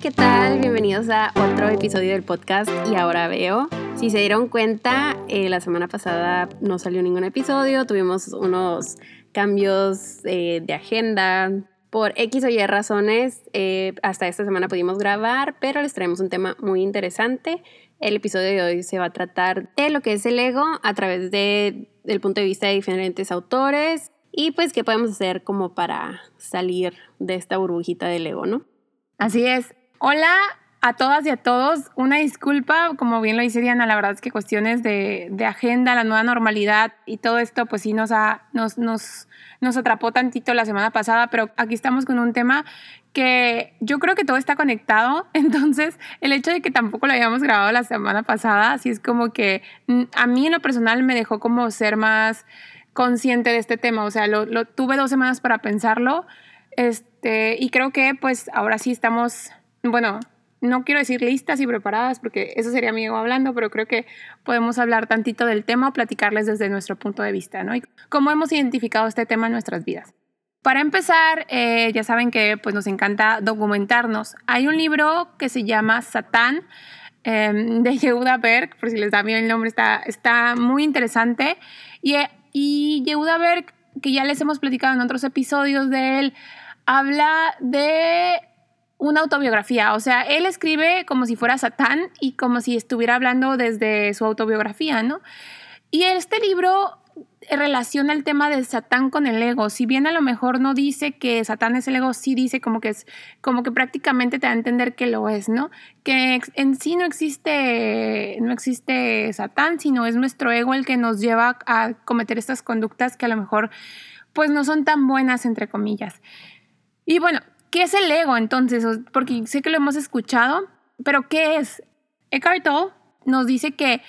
¿qué tal? Bienvenidos a otro episodio del podcast y ahora veo. Si se dieron cuenta, eh, la semana pasada no salió ningún episodio, tuvimos unos cambios eh, de agenda. Por X o Y razones, eh, hasta esta semana pudimos grabar, pero les traemos un tema muy interesante. El episodio de hoy se va a tratar de lo que es el ego a través de, del punto de vista de diferentes autores y pues qué podemos hacer como para salir de esta burbujita del ego, ¿no? Así es. Hola a todas y a todos. Una disculpa, como bien lo dice Diana, la verdad es que cuestiones de, agenda, la nueva normalidad y todo esto, pues sí nos, ha, nos, nos, nos atrapó tantito la semana pasada, pero aquí estamos con un tema que yo creo que todo está conectado, entonces el hecho de que tampoco lo hayamos grabado la semana pasada, así es como que mm, a mí en lo personal me dejó como ser más consciente de este tema, o sea, lo tuve dos semanas para pensarlo este, y creo que pues ahora sí estamos, bueno, no quiero decir listas y preparadas porque eso sería mi ego hablando, pero creo que podemos hablar tantito del tema platicarles desde nuestro punto de vista, ¿no? Y cómo hemos identificado este tema en nuestras vidas. Para empezar, eh, ya saben que pues, nos encanta documentarnos. Hay un libro que se llama Satán eh, de Yehuda Berg, por si les da bien el nombre, está, está muy interesante. Y, y Yehuda Berg, que ya les hemos platicado en otros episodios de él, habla de una autobiografía, o sea, él escribe como si fuera Satán y como si estuviera hablando desde su autobiografía, ¿no? Y este libro relaciona el tema de Satán con el ego. Si bien a lo mejor no dice que Satán es el ego, sí dice como que es como que prácticamente te da a entender que lo es, ¿no? Que en sí no existe no existe Satán, sino es nuestro ego el que nos lleva a cometer estas conductas que a lo mejor pues no son tan buenas entre comillas. Y bueno, ¿qué es el ego entonces? Porque sé que lo hemos escuchado, pero ¿qué es? Eckhart Tolle nos dice que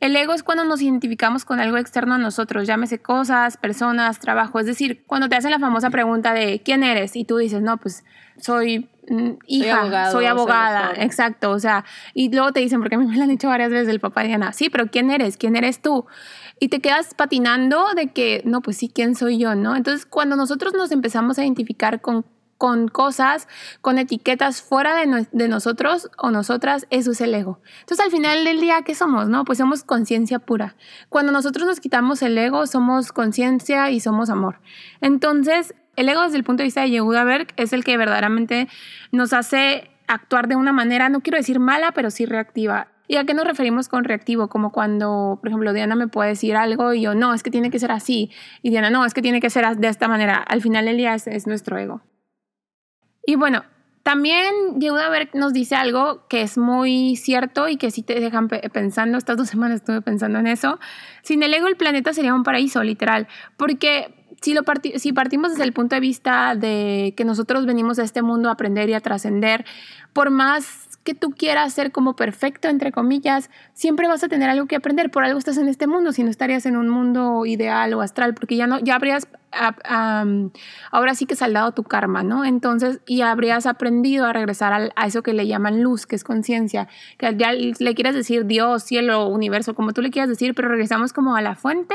el ego es cuando nos identificamos con algo externo a nosotros, llámese cosas, personas, trabajo. Es decir, cuando te hacen la famosa pregunta de ¿quién eres? Y tú dices, no, pues soy mm, hija, soy, abogada, exacto. O sea, y luego te dicen, porque a mí me lo han dicho varias veces el papá de Diana, sí, pero ¿quién eres? ¿Quién eres tú? Y te quedas patinando de que, no, pues sí, ¿quién soy yo? ¿No? Entonces, cuando nosotros nos empezamos a identificar con con cosas, con etiquetas fuera de, nosotros o nosotras, eso es el ego. Entonces al final del día, ¿qué somos? No? Pues somos conciencia pura. Cuando nosotros nos quitamos el ego, somos conciencia y somos amor. Entonces, el ego desde el punto de vista de Yehuda Berg es el que verdaderamente nos hace actuar de una manera, no quiero decir mala, pero sí reactiva. ¿Y a qué nos referimos con reactivo? Como cuando, por ejemplo, Diana me puede decir algo y yo, no, es que tiene que ser así. Y Diana, no, es que tiene que ser de esta manera. Al final del día es nuestro ego. Y bueno, también Yehuda Berg nos dice algo que es muy cierto y que sí te dejan pensando, estas dos semanas estuve pensando en eso, sin el ego el planeta sería un paraíso, literal, porque si, lo si partimos desde el punto de vista de que nosotros venimos a este mundo a aprender y a trascender, por más que tú quieras ser como perfecto, entre comillas, siempre vas a tener algo que aprender. Por algo estás en este mundo, si no estarías en un mundo ideal o astral, porque ya no, ya habrías ahora sí que saldado tu karma, ¿no? Entonces, y habrías aprendido a regresar a, eso que le llaman luz, que es conciencia, que ya le quieras decir Dios, cielo, universo, como tú le quieras decir, pero regresamos como a la fuente.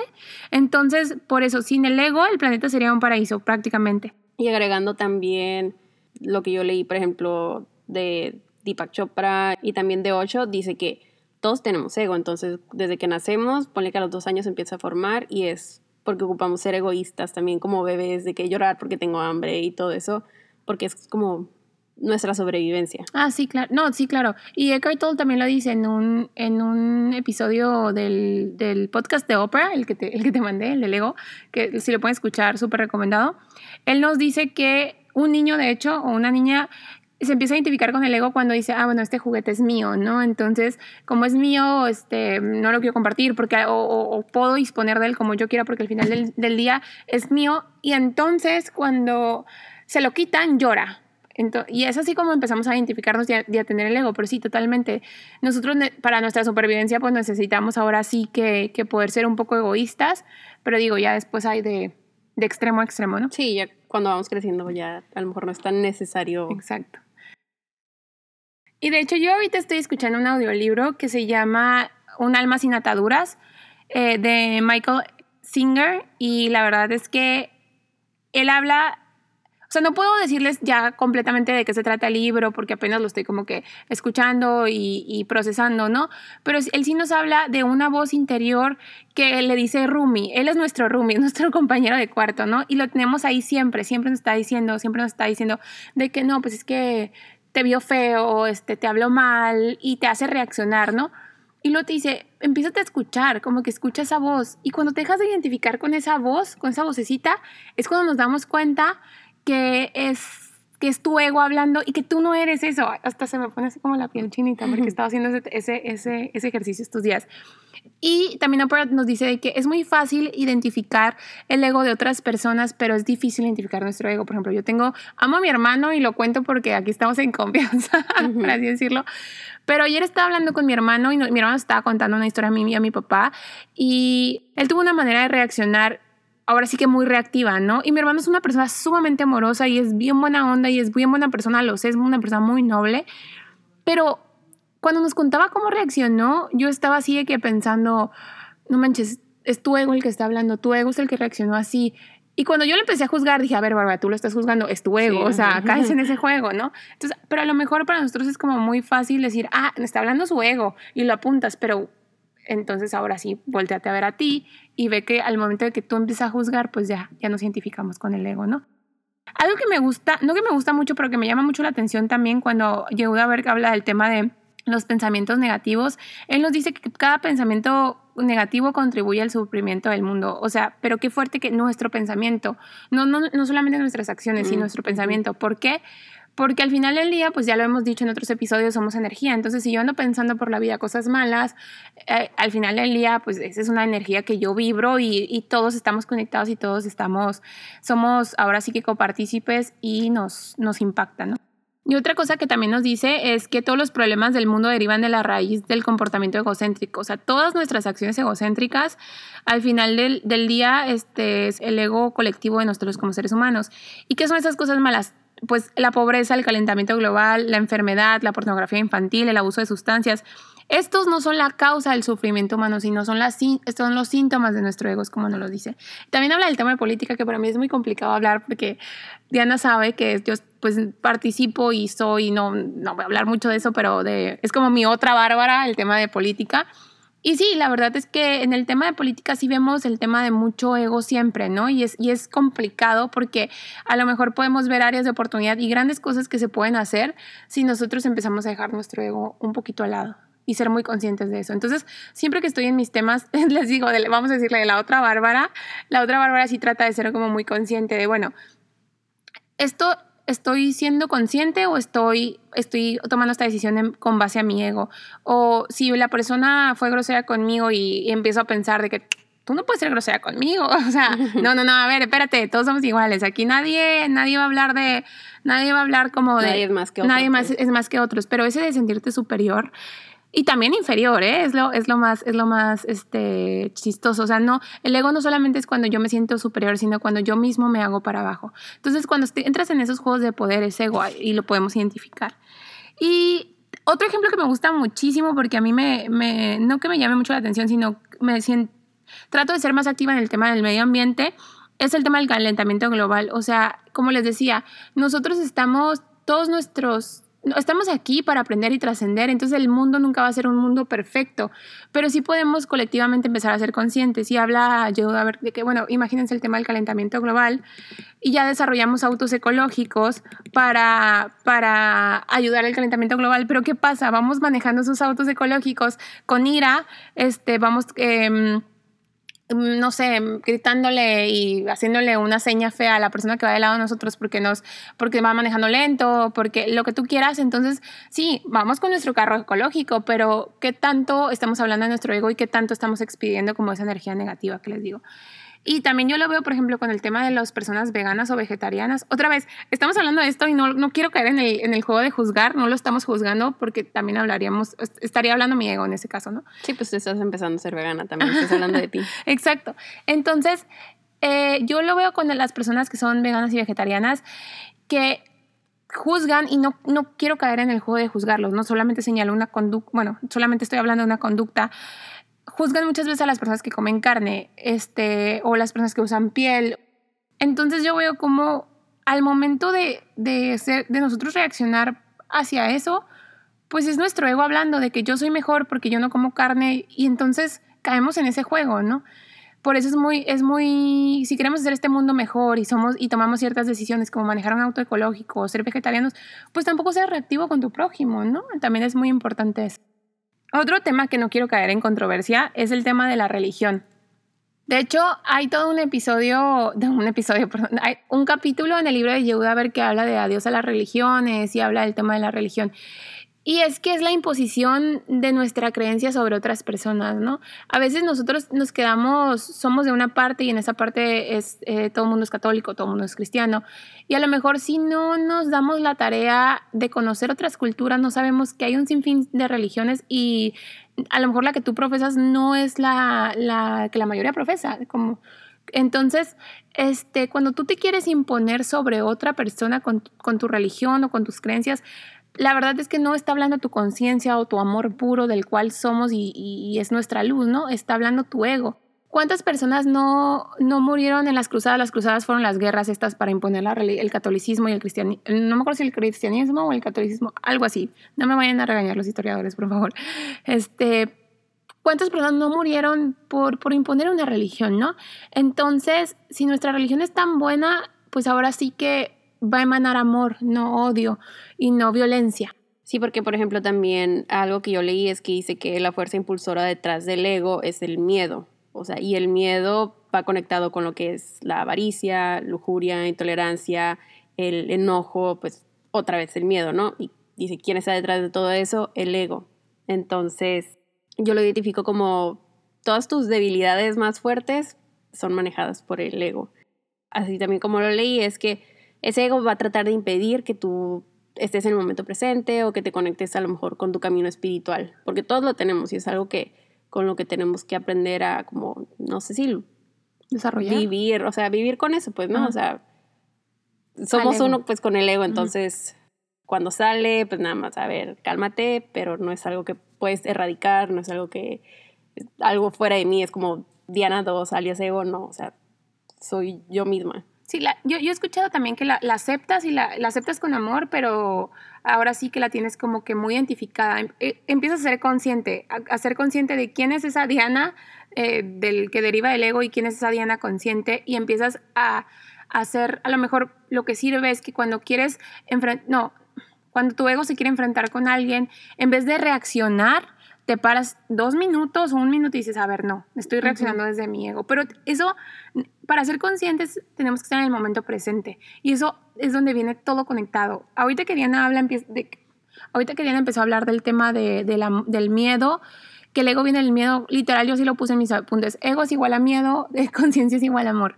Entonces, por eso, sin el ego, el planeta sería un paraíso prácticamente. Y agregando también lo que yo leí, por ejemplo, de Deepak Chopra y también de 8 dice que todos tenemos ego, entonces desde que nacemos, ponle que a los dos años empieza a formar y es porque ocupamos ser egoístas también como bebés, de que llorar porque tengo hambre y todo eso, porque es como nuestra sobrevivencia. Ah, sí, claro. No, sí, claro. Y Eckhart Tolle también lo dice en un, en un episodio del, del podcast de Oprah, el que, te, el que te mandé, el del ego, que si lo pueden escuchar, súper recomendado. Él nos dice que un niño, de hecho, o una niña se empieza a identificar con el ego cuando dice, ah, bueno, este juguete es mío, ¿no? Entonces, como es mío, este, no lo quiero compartir porque, o, puedo disponer de él como yo quiera porque al final del, día es mío. Y entonces, cuando se lo quitan, llora. y es así como empezamos a identificarnos y a, tener el ego, pero sí, totalmente. Nosotros para nuestra supervivencia pues necesitamos ahora sí que, que poder ser un poco egoístas, pero digo, ya después hay de, de extremo a extremo, ¿no? Sí, ya cuando vamos creciendo ya a lo mejor no es tan necesario. Exacto. Y de hecho yo ahorita estoy escuchando un audiolibro que se llama Un alma sin ataduras eh, de Michael Singer y la verdad es que él habla, o sea, no puedo decirles ya completamente de qué se trata el libro porque apenas lo estoy como que escuchando y, procesando, ¿no? Pero él sí nos habla de una voz interior que le dice Rumi. Él es nuestro Rumi, nuestro compañero de cuarto, ¿no? Y lo tenemos ahí siempre, siempre nos está diciendo, siempre nos está diciendo de que no, pues es que te vio feo, este, te habló mal y te hace reaccionar, ¿no? Y luego te dice, empieza a escuchar, como que escucha esa voz. Y cuando te dejas de identificar con esa voz, con esa vocecita, es cuando nos damos cuenta que es que es tu ego hablando y que tú no eres eso. Hasta se me pone así como la piel chinita porque estaba haciendo ese, ese, ese, ejercicio estos días. Y también nos dice que es muy fácil identificar el ego de otras personas, pero es difícil identificar nuestro ego. Por ejemplo, yo tengo, amo a mi hermano y lo cuento porque aquí estamos en confianza, por así decirlo. Pero ayer estaba hablando con mi hermano y mi hermano estaba contando una historia a mí y a mi papá y él tuvo una manera de reaccionar ahora sí que muy reactiva, ¿no? Y mi hermano es una persona sumamente amorosa y es bien buena onda y es bien buena persona, lo sé, es una persona muy noble, pero cuando nos contaba cómo reaccionó, yo estaba así de que pensando, no manches, es tu ego el que está hablando, tu ego es el que reaccionó así. Y cuando yo le empecé a juzgar, dije, a ver, Bárbara, tú lo estás juzgando, es tu ego, o sea, caes en ese juego, ¿no? Entonces, pero a lo mejor para nosotros es como muy fácil decir, ah, está hablando su ego y lo apuntas, pero entonces ahora sí, volteate a ver a ti y ve que al momento de que tú empiezas a juzgar, pues ya, ya nos identificamos con el ego, ¿no? Algo que me gusta, no que me gusta mucho, pero que me llama mucho la atención también cuando Yehuda Berg habla del tema de los pensamientos negativos, él nos dice que cada pensamiento negativo contribuye al sufrimiento del mundo. O sea, pero qué fuerte que nuestro pensamiento, no, no, no solamente nuestras acciones, sino nuestro pensamiento. ¿Por qué? Porque al final del día, pues ya lo hemos dicho en otros episodios, somos energía. Entonces, si yo ando pensando por la vida cosas malas, eh, al final del día, pues esa es una energía que yo vibro y, todos estamos conectados y todos estamos, somos ahora sí que copartícipes y nos, nos impacta, ¿no? Y otra cosa que también nos dice es que todos los problemas del mundo derivan de la raíz del comportamiento egocéntrico. O sea, todas nuestras acciones egocéntricas, al final del, del día, este, es el ego colectivo de nosotros como seres humanos. ¿Y qué son esas cosas malas? pues la pobreza, el calentamiento global, la enfermedad, la pornografía infantil, el abuso de sustancias. Estos no son la causa del sufrimiento humano, sino son, las, son los síntomas de nuestro ego, como nos lo dice. También habla del tema de política, que para mí es muy complicado hablar porque Diana sabe que yo pues participo y soy, no, no voy a hablar mucho de eso, pero de, es como mi otra Bárbara, el tema de política. Y sí, la verdad es que en el tema de política sí vemos el tema de mucho ego siempre, ¿no? Y es, y es complicado porque a lo mejor podemos ver áreas de oportunidad y grandes cosas que se pueden hacer si nosotros empezamos a dejar nuestro ego un poquito al lado y ser muy conscientes de eso. Entonces, siempre que estoy en mis temas, les digo, vamos a decirle de la otra Bárbara, la otra Bárbara sí trata de ser como muy consciente de, bueno, esto estoy siendo consciente o estoy, estoy tomando esta decisión con base a mi ego. O si la persona fue grosera conmigo y, empiezo a pensar de que tú no puedes ser grosera conmigo. O sea, no, no, no, a ver, espérate, todos somos iguales. Aquí nadie, nadie va a hablar de, nadie va a hablar como de... Nadie es más que otros. Nadie más es más que otros. Pero ese de sentirte superior y también inferior, ¿eh? Es lo, es lo más, es lo más este, chistoso. O sea, no, el ego no solamente es cuando yo me siento superior, sino cuando yo mismo me hago para abajo. Entonces, cuando entras en esos juegos de poder, es ego y lo podemos identificar. Y otro ejemplo que me gusta muchísimo, porque a mí me, me no que me llame mucho la atención, sino me siento, trato de ser más activa en el tema del medio ambiente, es el tema del calentamiento global. O sea, como les decía, nosotros estamos, todos nuestros estamos aquí para aprender y trascender, entonces el mundo nunca va a ser un mundo perfecto, pero sí podemos colectivamente empezar a ser conscientes. Y habla yo a ver de que, bueno, imagínense el tema del calentamiento global y ya desarrollamos autos ecológicos para, para ayudar al calentamiento global, pero ¿qué pasa? Vamos manejando esos autos ecológicos con ira, este, vamos... Mm, no sé, gritándole y haciéndole una seña fea a la persona que va del lado de nosotros porque nos porque va manejando lento, porque lo que tú quieras, entonces sí, vamos con nuestro carro ecológico, pero qué tanto estamos hablando de nuestro ego y qué tanto estamos expidiendo como esa energía negativa que les digo. Y también yo lo veo, por ejemplo, con el tema de las personas veganas o vegetarianas. Otra vez, estamos hablando de esto y no, no quiero caer en el, en el juego de juzgar, no lo estamos juzgando porque también hablaríamos, estaría hablando mi ego en ese caso, ¿no? Sí, pues estás empezando a ser vegana también, estás hablando de ti. Exacto. Entonces, eh, yo lo veo con las personas que son veganas y vegetarianas que juzgan y no, no quiero caer en el juego de juzgarlos, no solamente señalo una conducta, bueno, solamente estoy hablando de una conducta juzgan muchas veces a las personas que comen carne este, o las personas que usan piel. Entonces yo veo como al momento de, de, ser, de nosotros reaccionar hacia eso, pues es nuestro ego hablando de que yo soy mejor porque yo no como carne y entonces caemos en ese juego, ¿no? Por eso es muy, es muy, si queremos hacer este mundo mejor y somos y tomamos ciertas decisiones como manejar un auto ecológico o ser vegetarianos, pues tampoco ser reactivo con tu prójimo, ¿no? También es muy importante eso. Otro tema que no quiero caer en controversia es el tema de la religión. De hecho, hay todo un episodio, un episodio, perdón, hay un capítulo en el libro de Yehuda ver que habla de adiós a las religiones y habla del tema de la religión. Y es que es la imposición de nuestra creencia sobre otras personas, ¿no? A veces nosotros nos quedamos, somos de una parte y en esa parte es eh, todo el mundo es católico, todo el mundo es cristiano. Y a lo mejor si no nos damos la tarea de conocer otras culturas, no sabemos que hay un sinfín de religiones y a lo mejor la que tú profesas no es la, la que la mayoría profesa. Como, entonces, este, cuando tú te quieres imponer sobre otra persona con, con tu religión o con tus creencias, la verdad es que no está hablando tu conciencia o tu amor puro del cual somos y, es nuestra luz, ¿no? Está hablando tu ego. ¿Cuántas personas no, no murieron en las cruzadas? Las cruzadas fueron las guerras estas para imponer la, el catolicismo y el cristianismo. No me acuerdo si el cristianismo o el catolicismo, algo así. No me vayan a regañar los historiadores, por favor. Este, ¿Cuántas personas no murieron por, por imponer una religión, no? Entonces, si nuestra religión es tan buena, pues ahora sí que va a emanar amor, no odio y no violencia. Sí, porque por ejemplo también algo que yo leí es que dice que la fuerza impulsora detrás del ego es el miedo. O sea, y el miedo va conectado con lo que es la avaricia, lujuria, intolerancia, el enojo, pues otra vez el miedo, ¿no? Y dice, ¿quién está detrás de todo eso? El ego. Entonces, yo lo identifico como todas tus debilidades más fuertes son manejadas por el ego. Así también como lo leí, es que ese ego va a tratar de impedir que tú estés en el momento presente o que te conectes a lo mejor con tu camino espiritual, porque todos lo tenemos y es algo que con lo que tenemos que aprender a como, no sé si desarrollar. Vivir, o sea, vivir con eso, pues, ¿no? O sea, somos uno pues con el ego, entonces cuando sale, pues nada más, a ver, cálmate, pero no es algo que puedes erradicar, no es algo que, algo fuera de mí, es como Diana 2, alias ego, no, o sea, soy yo misma. Sí, yo, yo, he escuchado también que la, aceptas y la, aceptas con amor, pero ahora sí que la tienes como que muy identificada. Em, eh, empiezas a ser consciente, a, ser consciente de quién es esa Diana eh, del que deriva del ego y quién es esa Diana consciente y empiezas a, hacer, a lo mejor lo que sirve es que cuando quieres enfrentar, no, cuando tu ego se quiere enfrentar con alguien, en vez de reaccionar, te paras dos minutos o un minuto y dices, a ver, no, estoy reaccionando desde mi ego. Pero eso, para ser conscientes, tenemos que estar en el momento presente. Y eso es donde viene todo conectado. Ahorita que Diana habla, de, ahorita que Diana empezó a hablar del tema de, la, del miedo, que el ego viene del miedo, literal, yo sí lo puse en mis apuntes. Ego es igual a miedo, conciencia es igual a amor.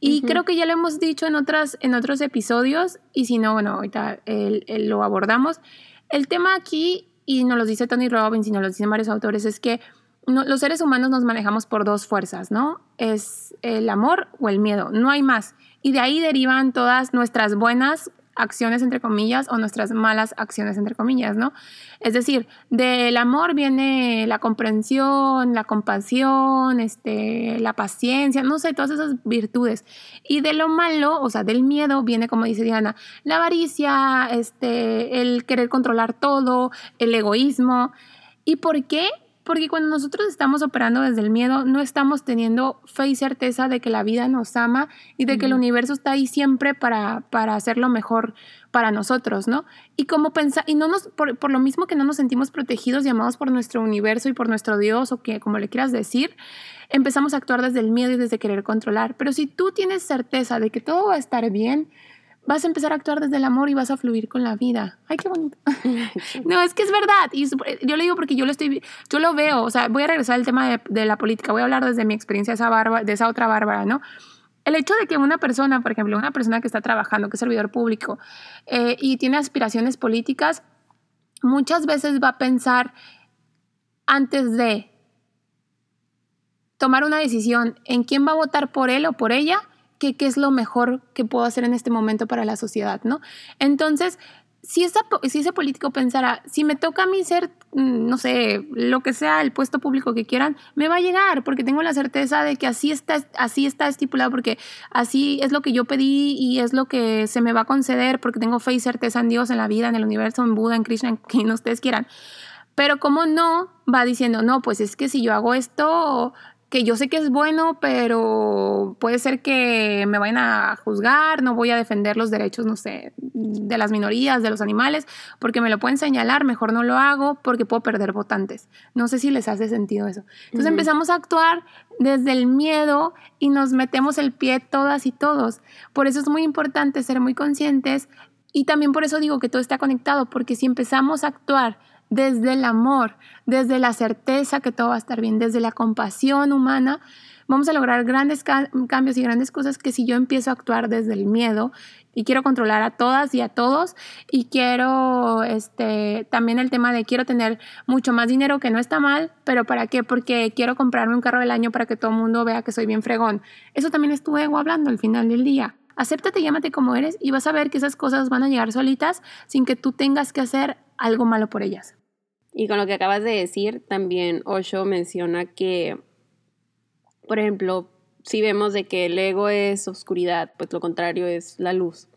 Y creo que ya lo hemos dicho en, otras, en otros episodios, y si no, bueno, ahorita lo abordamos. El tema aquí y nos lo dice Tony Robbins y nos lo dicen varios autores, es que los seres humanos nos manejamos por dos fuerzas, ¿no? Es el amor o el miedo, no hay más. Y de ahí derivan todas nuestras buenas acciones entre comillas o nuestras malas acciones entre comillas, ¿no? Es decir, del amor viene la comprensión, la compasión, este, la paciencia, no sé, todas esas virtudes. Y de lo malo, o sea, del miedo viene, como dice Diana, la avaricia, este, el querer controlar todo, el egoísmo. ¿Y por qué? Porque cuando nosotros estamos operando desde el miedo, no estamos teniendo fe y certeza de que la vida nos ama y de que el universo está ahí siempre para, para hacerlo mejor para nosotros, ¿no? Y como pensa y no nos, por, por, lo mismo que no nos sentimos protegidos y amados por nuestro universo y por nuestro Dios o que como le quieras decir, empezamos a actuar desde el miedo y desde querer controlar. Pero si tú tienes certeza de que todo va a estar bien, vas a empezar a actuar desde el amor y vas a fluir con la vida. Ay, qué bonito. no, es que es verdad. Y yo le digo porque yo lo estoy, yo lo veo. O sea, voy a regresar al tema de, la política. Voy a hablar desde mi experiencia de esa, barba, de esa otra Bárbara, ¿no? El hecho de que una persona, por ejemplo, una persona que está trabajando, que es servidor público eh, y tiene aspiraciones políticas, muchas veces va a pensar antes de tomar una decisión en quién va a votar por él o por ella, qué, es lo mejor que puedo hacer en este momento para la sociedad, ¿no? Entonces, si, si ese político pensara, si me toca a mí ser, mm, no sé, lo que sea, el puesto público que quieran, me va a llegar, porque tengo la certeza de que así está, así está estipulado, porque así es lo que yo pedí y es lo que se me va a conceder, porque tengo fe y certeza en Dios, en la vida, en el universo, en Buda, en Krishna, en quien ustedes quieran. Pero como no, va diciendo, no, pues es que si yo hago esto, que yo sé que es bueno, pero puede ser que me vayan a juzgar, no voy a defender los derechos, no sé, de las minorías, de los animales, porque me lo pueden señalar, mejor no lo hago porque puedo perder votantes. No sé si les hace sentido eso. Entonces empezamos a actuar desde el miedo y nos metemos el pie todas y todos. Por eso es muy importante ser muy conscientes y también por eso digo que todo está conectado, porque si empezamos a actuar desde el amor, desde la certeza que todo va a estar bien, desde la compasión humana, vamos a lograr grandes cambios y grandes cosas que si yo empiezo a actuar desde el miedo y quiero controlar a todas y a todos y quiero este también el tema de quiero tener mucho más dinero que no está mal, pero ¿para qué? Porque quiero comprarme un carro del año para que todo el mundo vea que soy bien fregón. Eso también es tu ego hablando al final del día. Acéptate, llámate como eres y vas a ver que esas cosas van a llegar solitas sin que tú tengas que hacer algo malo por ellas. Y con lo que acabas de decir, también Osho menciona que, por ejemplo, si vemos de que el ego es oscuridad, pues lo contrario es la luz.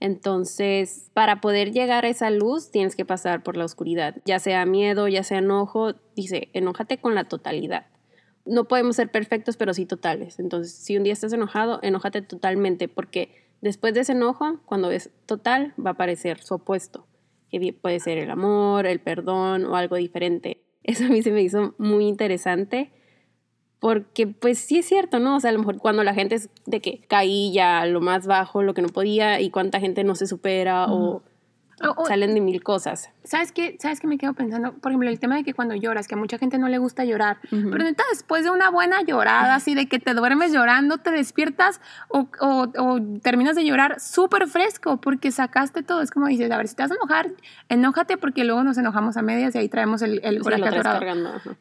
Entonces, para poder llegar a esa luz, tienes que pasar por la oscuridad, ya sea miedo, ya sea enojo, dice, enójate con la totalidad. No podemos ser perfectos, pero sí totales. Entonces, si un día estás enojado, enójate totalmente, porque después de ese enojo, cuando es total, va a aparecer su opuesto que puede ser el amor, el perdón o algo diferente. Eso a mí se me hizo muy interesante porque pues sí es cierto, ¿no? O sea, a lo mejor cuando la gente es de que caí ya lo más bajo, lo que no podía y cuánta gente no se supera o salen de mil cosas. ¿Sabes qué? ¿Sabes qué me quedo pensando? Por ejemplo, el tema de que cuando lloras, que a mucha gente no le gusta llorar, pero neta, después de una buena llorada, así de que te duermes llorando, te despiertas o, o, terminas de llorar súper fresco porque sacaste todo. Es como dices, a ver, si te vas a enojar, enójate porque luego nos enojamos a medias y ahí traemos el, el coraje atorado.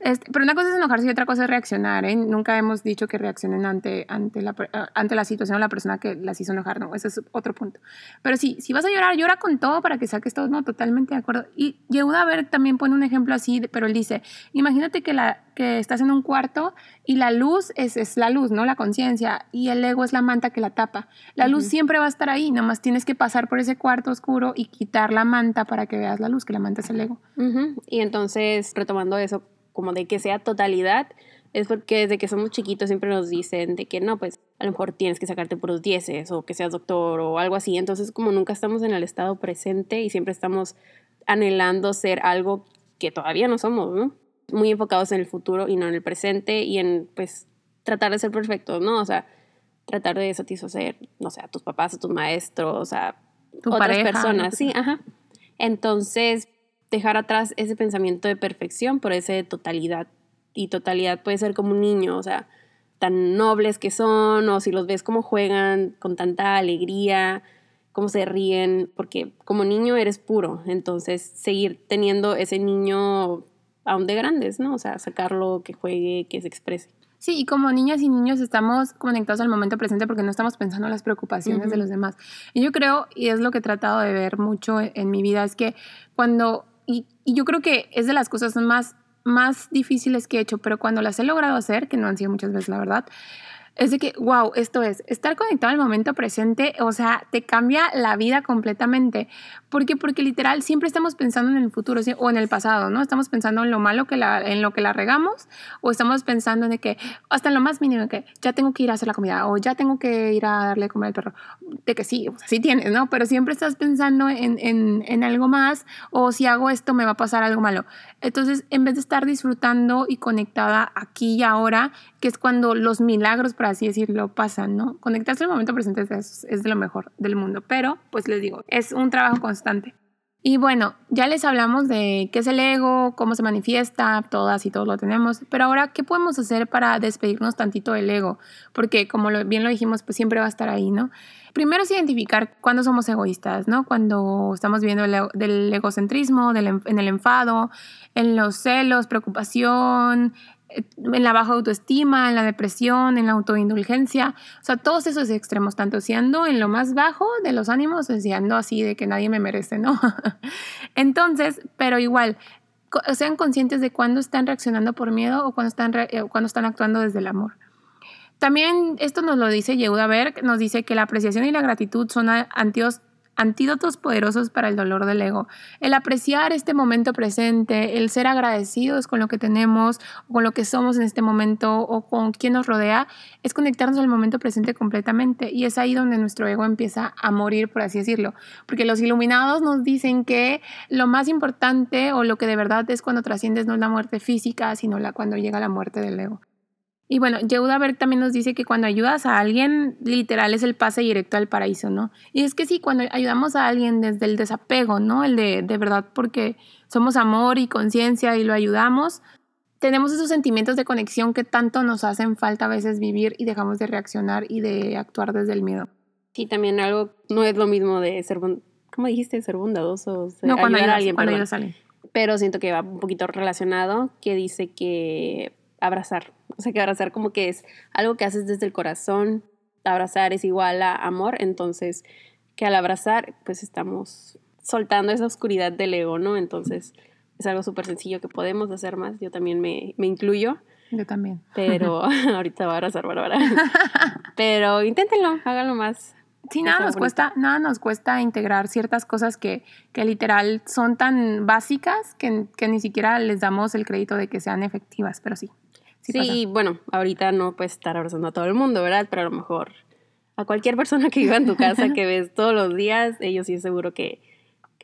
Este, pero una cosa es enojarse y otra cosa es reaccionar, ¿eh? Nunca hemos dicho que reaccionen ante, ante, la, ante la situación o la persona que las hizo enojar, no, ese es otro punto. Pero sí, si vas a llorar, llora con todo para que saques todo, no, totalmente de acuerdo y Yehuda ver también pone un ejemplo así, pero él dice, imagínate que, la, que estás en un cuarto y la luz es, es la luz, ¿no? La conciencia, y el ego es la manta que la tapa. La luz siempre va a estar ahí, nada más tienes que pasar por ese cuarto oscuro y quitar la manta para que veas la luz, que la manta es el ego. Y entonces, retomando eso, como de que sea totalidad, es porque desde que somos chiquitos siempre nos dicen de que no, pues a lo mejor tienes que sacarte puros dieces o que seas doctor o algo así. Entonces, como nunca estamos en el estado presente y siempre estamos anhelando ser algo que todavía no somos, ¿no? Muy enfocados en el futuro y no en el presente y en, pues, tratar de ser perfectos, ¿no? O sea, tratar de satisfacer, no sé, a tus papás, a tus maestros, a otras personas. Sí, ajá. Entonces, dejar atrás ese pensamiento de perfección por ese de totalidad. Y totalidad puede ser como un niño, o sea, tan nobles que son, o si los ves como juegan con tanta alegría, cómo se ríen, porque como niño eres puro, entonces seguir teniendo ese niño aún de grandes, ¿no? O sea, sacarlo, que juegue, que se exprese. Sí, y como niñas y niños estamos conectados al momento presente porque no estamos pensando en las preocupaciones de los demás. Y yo creo, y es lo que he tratado de ver mucho en mi vida, es que cuando, y, y yo creo que es de las cosas más, más difíciles que he hecho, pero cuando las he logrado hacer, que no han sido muchas veces la verdad, es de que, wow, esto es, estar conectado al momento presente, o sea, te cambia la vida completamente. ¿Por qué? Porque literal siempre estamos pensando en el futuro o en el pasado, ¿no? Estamos pensando en lo malo que la, en lo que la regamos o estamos pensando en que, hasta en lo más mínimo, que ya tengo que ir a hacer la comida o ya tengo que ir a darle comer al perro. De que sí, o sea, sí tienes, ¿no? Pero siempre estás pensando en, en, en algo más o si hago esto me va a pasar algo malo. Entonces, en vez de estar disfrutando y conectada aquí y ahora, que es cuando los milagros, por así decirlo, pasan, ¿no? Conectarse al momento presente es, es de lo mejor del mundo, pero pues les digo, es un trabajo constante. Y bueno, ya les hablamos de qué es el ego, cómo se manifiesta, todas y todos lo tenemos, pero ahora, ¿qué podemos hacer para despedirnos tantito del ego? Porque como bien lo dijimos, pues siempre va a estar ahí, ¿no? Primero es identificar cuándo somos egoístas, ¿no? Cuando estamos viendo el, del egocentrismo, en el enfado, en los celos, preocupación, en la baja autoestima, en la depresión, en la autoindulgencia, o sea, todos esos extremos, tanto siendo en lo más bajo de los ánimos, siendo así de que nadie me merece, ¿no? Entonces, pero igual, sean conscientes de cuándo están reaccionando por miedo o cuando están, eh, cuando están actuando desde el amor. También esto nos lo dice Yehuda Berg, nos dice que la apreciación y la gratitud son antídotos antídotos poderosos para el dolor del ego. El apreciar este momento presente, el ser agradecidos con lo que tenemos, con lo que somos en este momento o con quien nos rodea, es conectarnos al momento presente completamente. Y es ahí donde nuestro ego empieza a morir, por así decirlo. Porque los iluminados nos dicen que lo más importante o lo que de verdad es cuando trasciendes no es la muerte física, sino la, cuando llega la muerte del ego. Y bueno, Yehuda Berg también nos dice que cuando ayudas a alguien, literal es el pase directo al paraíso, ¿no? Y es que sí, cuando ayudamos a alguien desde el desapego, ¿no? El de, de verdad porque somos amor y conciencia y lo ayudamos, tenemos esos sentimientos de conexión que tanto nos hacen falta a veces vivir y dejamos de reaccionar y de actuar desde el miedo. Sí, también algo, no es lo mismo de ser, ¿cómo dijiste? Ser bondadoso. no, cuando ayudas, a alguien, cuando ayudas a alguien. Pero siento que va un poquito relacionado, que dice que abrazar. O sea, que abrazar como que es algo que haces desde el corazón. Abrazar es igual a amor. Entonces, que al abrazar, pues estamos soltando esa oscuridad del ego, ¿no? Entonces, es algo súper sencillo que podemos hacer más. Yo también me, me incluyo. Yo también. Pero ahorita voy a abrazar, Bárbara. Pero inténtenlo, háganlo más. Sí, nada nos, cuesta, nada nos cuesta integrar ciertas cosas que, que literal son tan básicas que, que, ni siquiera les damos el crédito de que sean efectivas, pero sí. Sí, bueno, ahorita no puedes estar abrazando a todo el mundo, ¿verdad? Pero a lo mejor a cualquier persona que viva en tu casa, que ves todos los días, ellos sí es seguro que,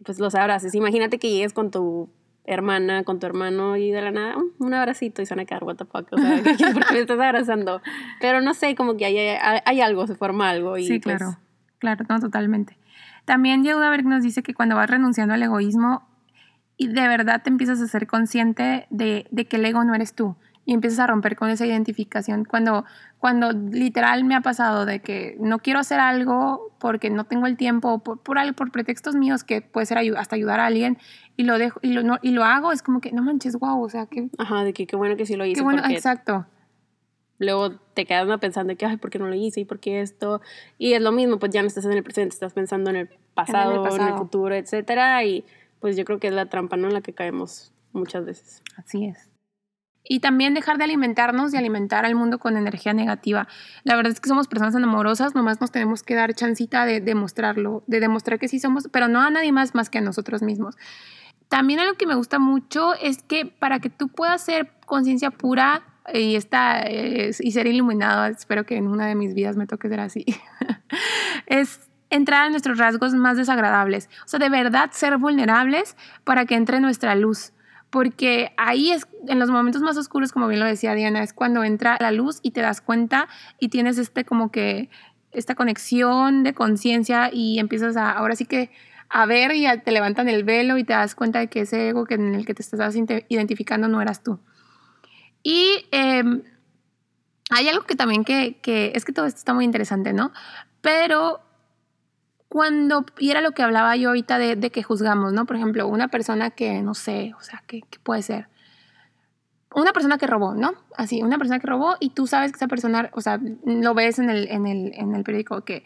pues los abraces. Imagínate que llegues con tu hermana, con tu hermano y de la nada, mm, un abracito y se van a quedar, what the fuck, o sea, me estás abrazando. Pero no sé, como que hay, hay, algo, se forma algo. Y sí, pues claro, claro, no, totalmente. También Yehuda nos dice que cuando vas renunciando al egoísmo y de verdad te empiezas a ser consciente de, de que el ego no eres tú, y empiezas a romper con esa identificación. Cuando, cuando literal me ha pasado de que no quiero hacer algo porque no tengo el tiempo, por, por, por pretextos míos que puede ser hasta ayudar a alguien y lo dejo y lo, no, y lo hago, es como que no manches, wow, o sea, que... Ajá, de que qué bueno que sí lo hice. Qué bueno, exacto. Luego te quedas pensando que, ay, ¿por qué no lo hice? ¿Y por qué esto? Y es lo mismo, pues ya no estás en el presente, estás pensando en el pasado, en el, pasado. En el futuro, etcétera. Y pues yo creo que es la trampa, ¿no? En la que caemos muchas veces. Así es. Y también dejar de alimentarnos y alimentar al mundo con energía negativa. La verdad es que somos personas amorosas, nomás nos tenemos que dar chancita de demostrarlo, de demostrar que sí somos, pero no a nadie más más que a nosotros mismos. También algo que me gusta mucho es que para que tú puedas ser conciencia pura y, esta, y ser iluminado, espero que en una de mis vidas me toque ser así, es entrar a nuestros rasgos más desagradables. O sea, de verdad ser vulnerables para que entre nuestra luz porque ahí es, en los momentos más oscuros, como bien lo decía Diana, es cuando entra la luz y te das cuenta y tienes este como que, esta conexión de conciencia y empiezas a, ahora sí que a ver y te levantan el velo y te das cuenta de que ese ego que en el que te estás identificando no eras tú. Y em, hay algo que también que, es que todo esto está muy interesante, ¿no? Pero cuando, y era lo que hablaba yo ahorita de, que juzgamos, ¿no? Por ejemplo, una persona que, no sé, o sea, ¿qué, puede ser? Una persona que robó, ¿no? Así, una persona que robó y tú sabes que esa persona, o sea, lo ves en el, en el, en el periódico que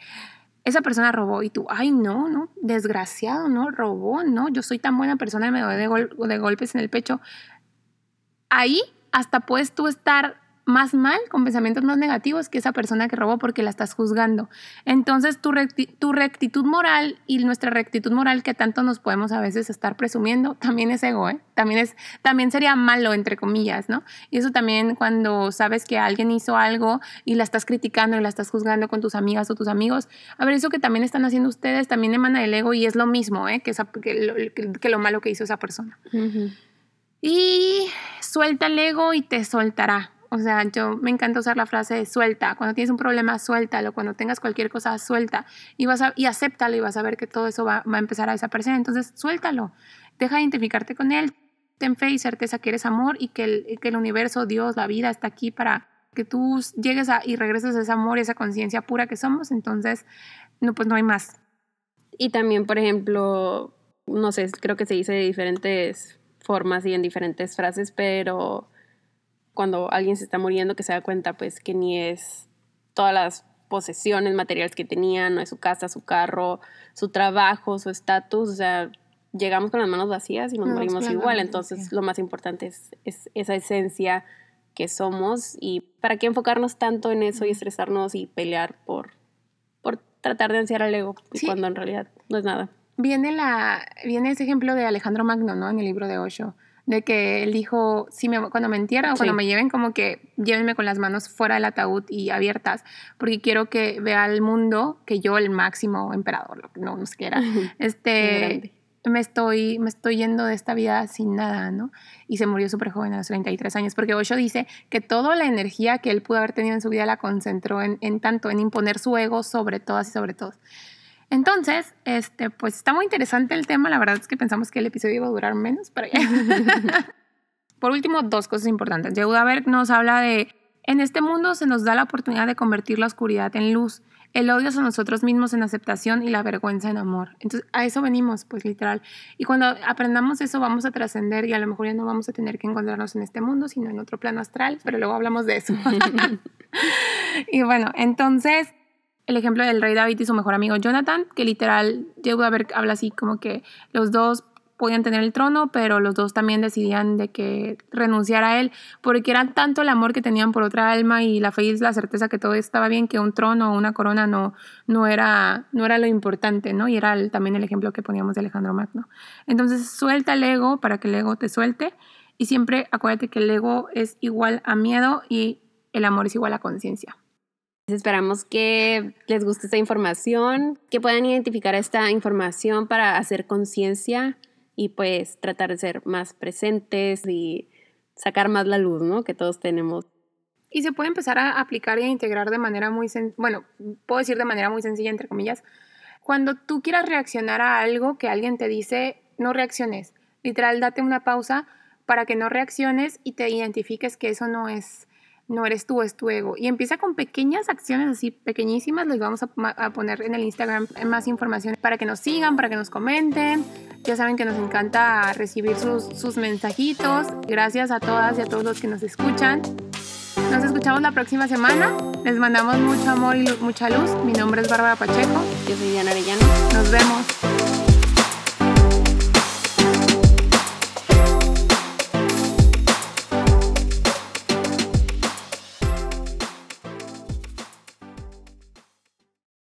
esa persona robó y tú, ay, no, no, desgraciado, ¿no? Robó, ¿no? Yo soy tan buena persona y me doy de, de golpes en el pecho. Ahí hasta puedes tú estar más mal, con pensamientos más negativos que esa persona que robó porque la estás juzgando. Entonces tu, tu rectitud moral y nuestra rectitud moral que tanto nos podemos a veces estar presumiendo, también es ego, ¿eh? También, es, también sería malo, entre comillas, ¿no? Y eso también cuando sabes que alguien hizo algo y la estás criticando y la estás juzgando con tus amigas o tus amigos, a ver, eso que también están haciendo ustedes también emana del ego y es lo mismo, ¿eh? Que, que, lo, malo que hizo esa persona. Y suelta el ego y te soltará. O sea, yo me encanta usar la frase suelta. Cuando tienes un problema, suéltalo. Cuando tengas cualquier cosa, suelta. Y, vas a, y acéptalo y vas a ver que todo eso va, a empezar a desaparecer. Entonces, suéltalo. Deja de identificarte con él. Ten fe y certeza que eres amor y que el, que el universo, Dios, la vida está aquí para que tú llegues a, y regreses a ese amor y esa conciencia pura que somos. Entonces, no, pues no hay más. Y también, por ejemplo, no sé, creo que se dice de diferentes formas y en diferentes frases, pero cuando alguien se está muriendo que se da cuenta pues que ni es todas las posesiones materiales que tenía, no es su casa, su carro, su trabajo, su estatus, o sea, llegamos con las manos vacías y nos morimos igual, entonces lo más importante es, es, esa esencia que somos y para qué enfocarnos tanto en eso y estresarnos y pelear por, por tratar de ansiar al ego cuando en realidad no es nada. Viene, la, viene ese ejemplo de Alejandro Magno, ¿no? En el libro de Osho, de que él dijo, si me, cuando me entierran o cuando me lleven, como que llévenme con las manos fuera del ataúd y abiertas, porque quiero que vea el mundo que yo, el máximo emperador, no, no sé qué era, este, me estoy, me estoy yendo de esta vida sin nada, ¿no? Y se murió súper joven a los 33 años, porque Osho dice que toda la energía que él pudo haber tenido en su vida la concentró en, en tanto, en imponer su ego sobre todas y sobre todos. Entonces, este, pues está muy interesante el tema. La verdad es que pensamos que el episodio iba a durar menos, pero ya. Por último, dos cosas importantes. Yehuda Berg nos habla de, en este mundo se nos da la oportunidad de convertir la oscuridad en luz, el odio a nosotros mismos en aceptación y la vergüenza en amor. Entonces, a eso venimos, pues literal. Y cuando aprendamos eso, vamos a trascender y a lo mejor ya no vamos a tener que encontrarnos en este mundo, sino en otro plano astral, pero luego hablamos de eso. y bueno, entonces el ejemplo del rey David y su mejor amigo Jonathan, que literal, a ver, habla así como que los dos podían tener el trono, pero los dos también decidían de que renunciar a él, porque era tanto el amor que tenían por otra alma y la fe la certeza que todo estaba bien, que un trono o una corona no, no, era, no era lo importante, ¿no? Y era también el ejemplo que poníamos de Alejandro Magno. Entonces, suelta el ego para que el ego te suelte y siempre acuérdate que el ego es igual a miedo y el amor es igual a conciencia. Esperamos que les guste esta información, que puedan identificar esta información para hacer conciencia y pues tratar de ser más presentes y sacar más la luz, ¿no? Que todos tenemos. Y se puede empezar a aplicar e integrar de manera muy, bueno, puedo decir de manera muy sencilla, entre comillas. Cuando tú quieras reaccionar a algo que alguien te dice, no reacciones. Literal, date una pausa para que no reacciones y te identifiques que eso no es no eres tú, es tu ego. Y empieza con pequeñas acciones así, pequeñísimas. Les vamos a, poner en el Instagram más información para que nos sigan, para que nos comenten. Ya saben que nos encanta recibir sus, sus mensajitos. Gracias a todas y a todos los que nos escuchan. Nos escuchamos la próxima semana. Les mandamos mucho amor y mucha luz. Mi nombre es Bárbara Pacheco. Yo soy Diana Arellano. Nos vemos.